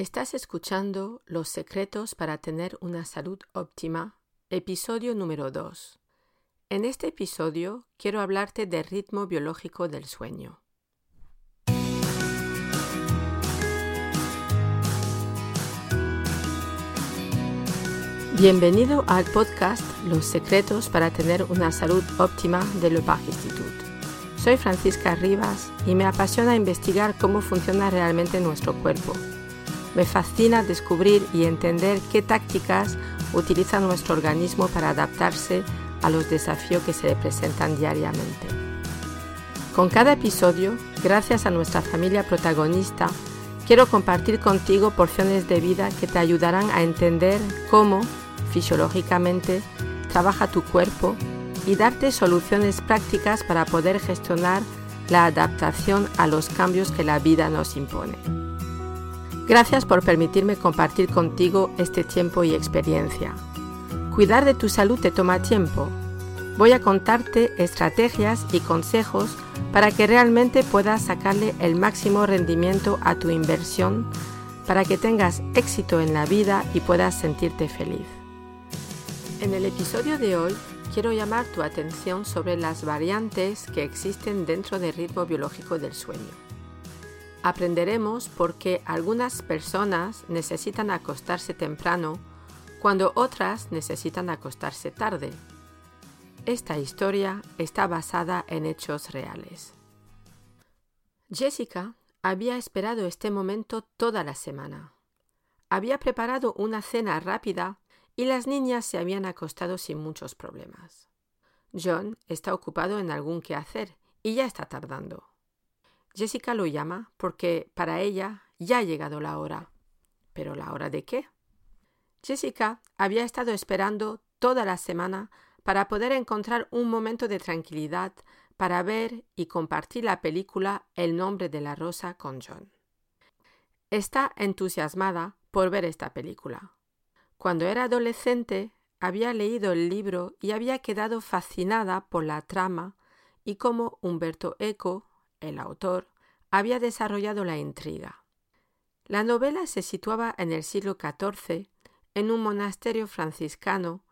Estás escuchando Los secretos para tener una salud óptima, episodio número 2. En este episodio quiero hablarte del ritmo biológico del sueño. Bienvenido al podcast Los secretos para tener una salud óptima de Le Parc Institute. Soy Francisca Rivas y me apasiona investigar cómo funciona realmente nuestro cuerpo me fascina descubrir y entender qué tácticas utiliza nuestro organismo para adaptarse a los desafíos que se le presentan diariamente. Con cada episodio, gracias a nuestra familia protagonista, quiero compartir contigo porciones de vida que te ayudarán a entender cómo, fisiológicamente, trabaja tu cuerpo y darte soluciones prácticas para poder gestionar la adaptación a los cambios que la vida nos impone. Gracias por permitirme compartir contigo este tiempo y experiencia. Cuidar de tu salud te toma tiempo. Voy a contarte estrategias y consejos para que realmente puedas sacarle el máximo rendimiento a tu inversión, para que tengas éxito en la vida y puedas sentirte feliz. En el episodio de hoy quiero llamar tu atención sobre las variantes que existen dentro del ritmo biológico del sueño aprenderemos por qué algunas personas necesitan acostarse temprano cuando otras necesitan acostarse tarde. Esta historia está basada en hechos reales. Jessica había esperado este momento toda la semana. Había preparado una cena rápida y las niñas se habían acostado sin muchos problemas. John está ocupado en algún quehacer y ya está tardando. Jessica lo llama porque para ella ya ha llegado la hora. ¿Pero la hora de qué? Jessica había estado esperando toda la semana para poder encontrar un momento de tranquilidad para ver y compartir la película El nombre de la rosa con John. Está entusiasmada por ver esta película. Cuando era adolescente había leído el libro y había quedado fascinada por la trama y cómo Humberto Eco el autor, había desarrollado la intriga. La novela se situaba en el siglo XIV, en un monasterio franciscano,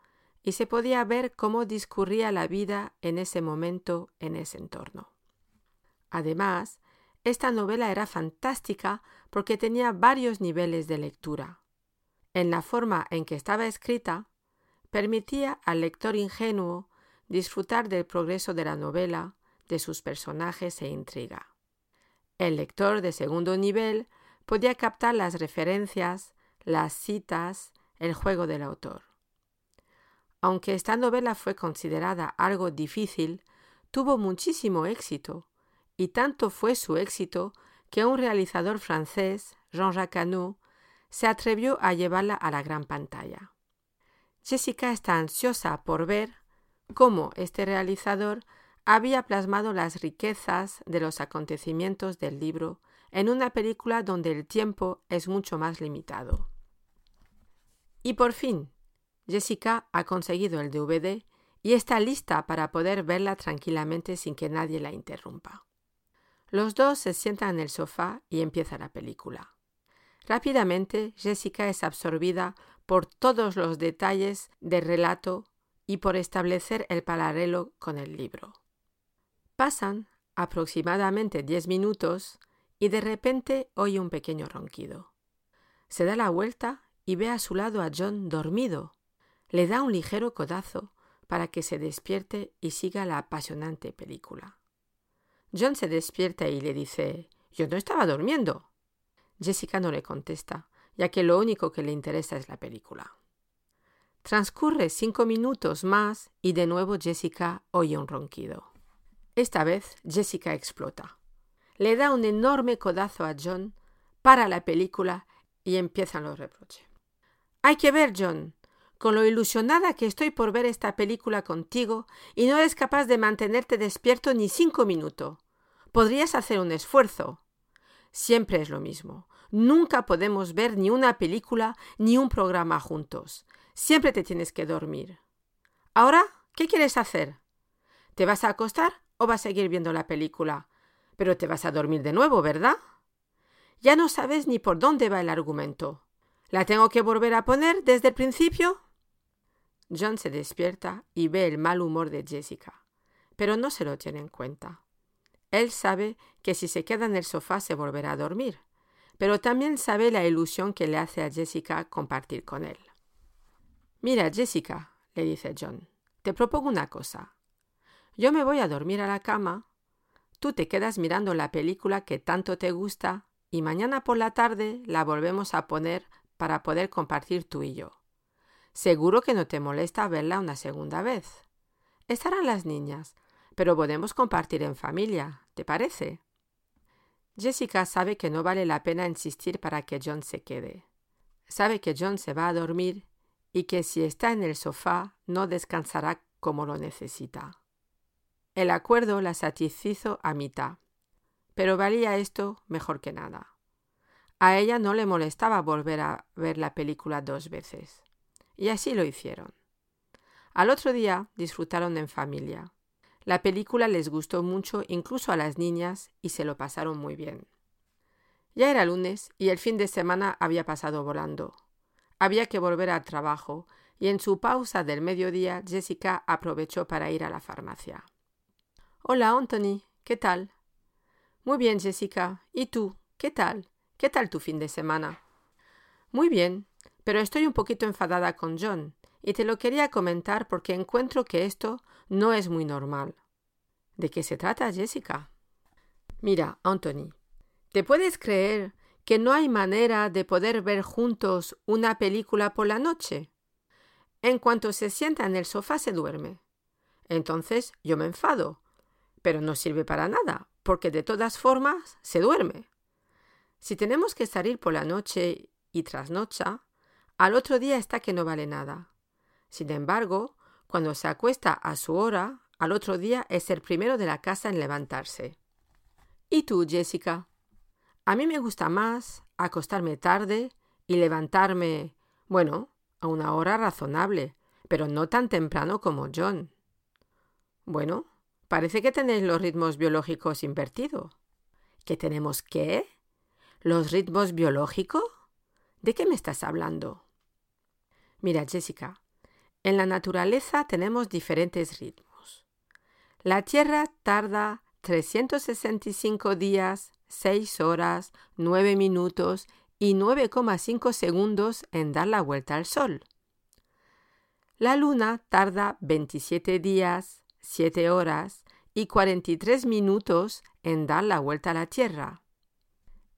y se podía ver cómo discurría la vida en ese momento en ese entorno. Además, esta novela era fantástica porque tenía varios niveles de lectura. En la forma en que estaba escrita, permitía al lector ingenuo disfrutar del progreso de la novela de sus personajes e intriga. El lector de segundo nivel podía captar las referencias, las citas, el juego del autor. Aunque esta novela fue considerada algo difícil, tuvo muchísimo éxito, y tanto fue su éxito que un realizador francés, Jean-Jacques Hano, se atrevió a llevarla a la gran pantalla. Jessica está ansiosa por ver cómo este realizador había plasmado las riquezas de los acontecimientos del libro en una película donde el tiempo es mucho más limitado. Y por fin, Jessica ha conseguido el DVD y está lista para poder verla tranquilamente sin que nadie la interrumpa. Los dos se sientan en el sofá y empieza la película. Rápidamente, Jessica es absorbida por todos los detalles del relato y por establecer el paralelo con el libro. Pasan aproximadamente diez minutos y de repente oye un pequeño ronquido. Se da la vuelta y ve a su lado a John dormido. Le da un ligero codazo para que se despierte y siga la apasionante película. John se despierta y le dice Yo no estaba durmiendo. Jessica no le contesta, ya que lo único que le interesa es la película. Transcurre cinco minutos más y de nuevo Jessica oye un ronquido. Esta vez Jessica explota. Le da un enorme codazo a John, para la película y empiezan los reproches. Hay que ver, John, con lo ilusionada que estoy por ver esta película contigo y no eres capaz de mantenerte despierto ni cinco minutos. Podrías hacer un esfuerzo. Siempre es lo mismo. Nunca podemos ver ni una película ni un programa juntos. Siempre te tienes que dormir. Ahora, ¿qué quieres hacer? ¿Te vas a acostar o vas a seguir viendo la película? Pero te vas a dormir de nuevo, ¿verdad? Ya no sabes ni por dónde va el argumento. ¿La tengo que volver a poner desde el principio? John se despierta y ve el mal humor de Jessica, pero no se lo tiene en cuenta. Él sabe que si se queda en el sofá se volverá a dormir, pero también sabe la ilusión que le hace a Jessica compartir con él. Mira, Jessica, le dice John, te propongo una cosa. Yo me voy a dormir a la cama, tú te quedas mirando la película que tanto te gusta y mañana por la tarde la volvemos a poner para poder compartir tú y yo. Seguro que no te molesta verla una segunda vez. Estarán las niñas, pero podemos compartir en familia, ¿te parece? Jessica sabe que no vale la pena insistir para que John se quede. Sabe que John se va a dormir y que si está en el sofá no descansará como lo necesita. El acuerdo la satisfizo a mitad, pero valía esto mejor que nada. A ella no le molestaba volver a ver la película dos veces. Y así lo hicieron. Al otro día disfrutaron en familia. La película les gustó mucho incluso a las niñas y se lo pasaron muy bien. Ya era lunes y el fin de semana había pasado volando. Había que volver al trabajo y en su pausa del mediodía Jessica aprovechó para ir a la farmacia. Hola, Anthony, ¿qué tal? Muy bien, Jessica. ¿Y tú? ¿Qué tal? ¿Qué tal tu fin de semana? Muy bien, pero estoy un poquito enfadada con John, y te lo quería comentar porque encuentro que esto no es muy normal. ¿De qué se trata, Jessica? Mira, Anthony, ¿te puedes creer que no hay manera de poder ver juntos una película por la noche? En cuanto se sienta en el sofá se duerme. Entonces yo me enfado, pero no sirve para nada, porque de todas formas se duerme. Si tenemos que salir por la noche y trasnocha, al otro día está que no vale nada. Sin embargo, cuando se acuesta a su hora, al otro día es el primero de la casa en levantarse. ¿Y tú, Jessica? A mí me gusta más acostarme tarde y levantarme, bueno, a una hora razonable, pero no tan temprano como John. Bueno, parece que tenéis los ritmos biológicos invertidos. ¿Qué tenemos qué? ¿Los ritmos biológicos? ¿De qué me estás hablando? Mira, Jessica, en la naturaleza tenemos diferentes ritmos. La Tierra tarda 365 días, 6 horas, 9 minutos y 9,5 segundos en dar la vuelta al Sol. La Luna tarda 27 días, 7 horas y 43 minutos en dar la vuelta a la Tierra.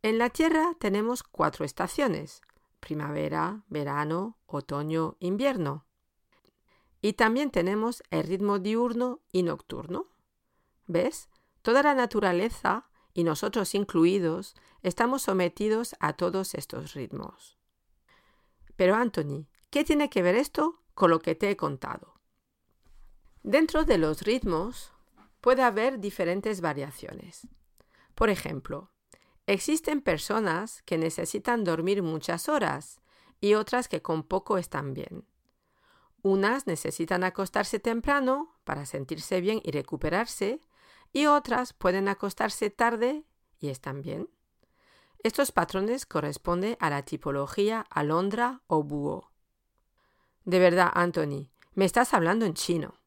En la Tierra tenemos cuatro estaciones, primavera, verano, otoño, invierno. Y también tenemos el ritmo diurno y nocturno. ¿Ves? Toda la naturaleza, y nosotros incluidos, estamos sometidos a todos estos ritmos. Pero Anthony, ¿qué tiene que ver esto con lo que te he contado? Dentro de los ritmos puede haber diferentes variaciones. Por ejemplo, Existen personas que necesitan dormir muchas horas y otras que con poco están bien. Unas necesitan acostarse temprano para sentirse bien y recuperarse y otras pueden acostarse tarde y están bien. Estos patrones corresponden a la tipología alondra o búho. De verdad, Anthony, me estás hablando en chino.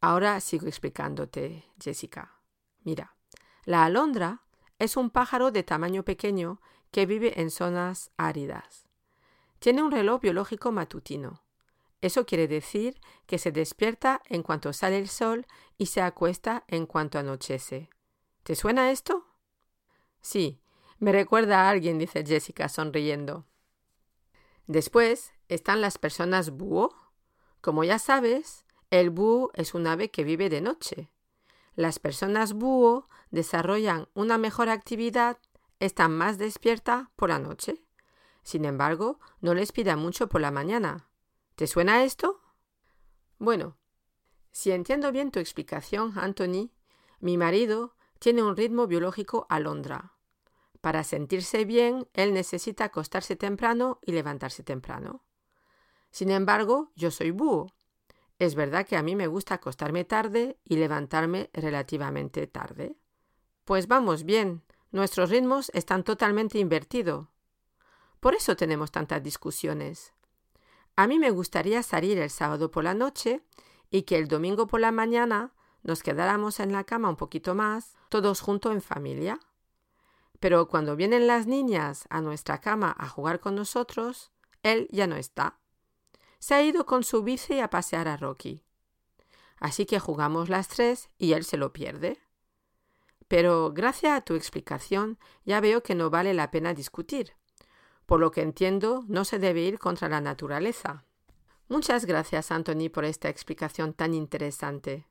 Ahora sigo explicándote, Jessica. Mira, la alondra es un pájaro de tamaño pequeño que vive en zonas áridas. Tiene un reloj biológico matutino. Eso quiere decir que se despierta en cuanto sale el sol y se acuesta en cuanto anochece. ¿Te suena esto? Sí, me recuerda a alguien, dice Jessica sonriendo. Después están las personas búho. Como ya sabes, el búho es un ave que vive de noche. Las personas búho desarrollan una mejor actividad, están más despiertas por la noche. Sin embargo, no les pida mucho por la mañana. ¿Te suena esto? Bueno, si entiendo bien tu explicación, Anthony, mi marido tiene un ritmo biológico alondra. Para sentirse bien, él necesita acostarse temprano y levantarse temprano. Sin embargo, yo soy búho es verdad que a mí me gusta acostarme tarde y levantarme relativamente tarde. Pues vamos bien, Nuestros ritmos están totalmente invertidos. Por eso tenemos tantas discusiones. A mí me gustaría salir el sábado por la noche y que el domingo por la mañana nos quedáramos en la cama un poquito más, todos juntos en familia. Pero cuando vienen las niñas a nuestra cama a jugar con nosotros, él ya no está. Se ha ido con su bici a pasear a Rocky. Así que jugamos las tres y él se lo pierde. Pero gracias a tu explicación ya veo que no vale la pena discutir. Por lo que entiendo, no se debe ir contra la naturaleza. Muchas gracias, Anthony, por esta explicación tan interesante.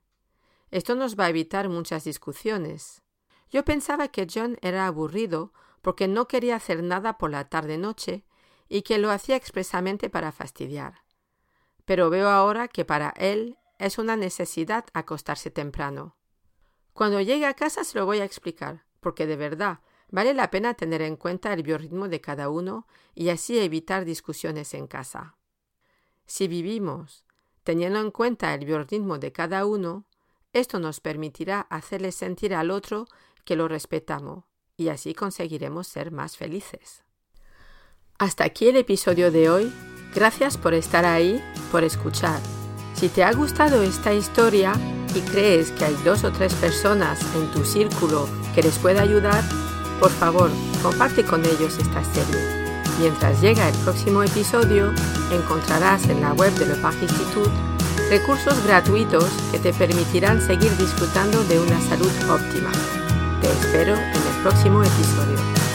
Esto nos va a evitar muchas discusiones. Yo pensaba que John era aburrido porque no quería hacer nada por la tarde-noche y que lo hacía expresamente para fastidiar. Pero veo ahora que para él es una necesidad acostarse temprano. Cuando llegue a casa se lo voy a explicar, porque de verdad vale la pena tener en cuenta el biorritmo de cada uno y así evitar discusiones en casa. Si vivimos teniendo en cuenta el biorritmo de cada uno, esto nos permitirá hacerle sentir al otro que lo respetamos y así conseguiremos ser más felices. Hasta aquí el episodio de hoy. Gracias por estar ahí, por escuchar. Si te ha gustado esta historia y crees que hay dos o tres personas en tu círculo que les pueda ayudar, por favor, comparte con ellos esta serie. Mientras llega el próximo episodio, encontrarás en la web de Le Parc Institut recursos gratuitos que te permitirán seguir disfrutando de una salud óptima. Te espero en el próximo episodio.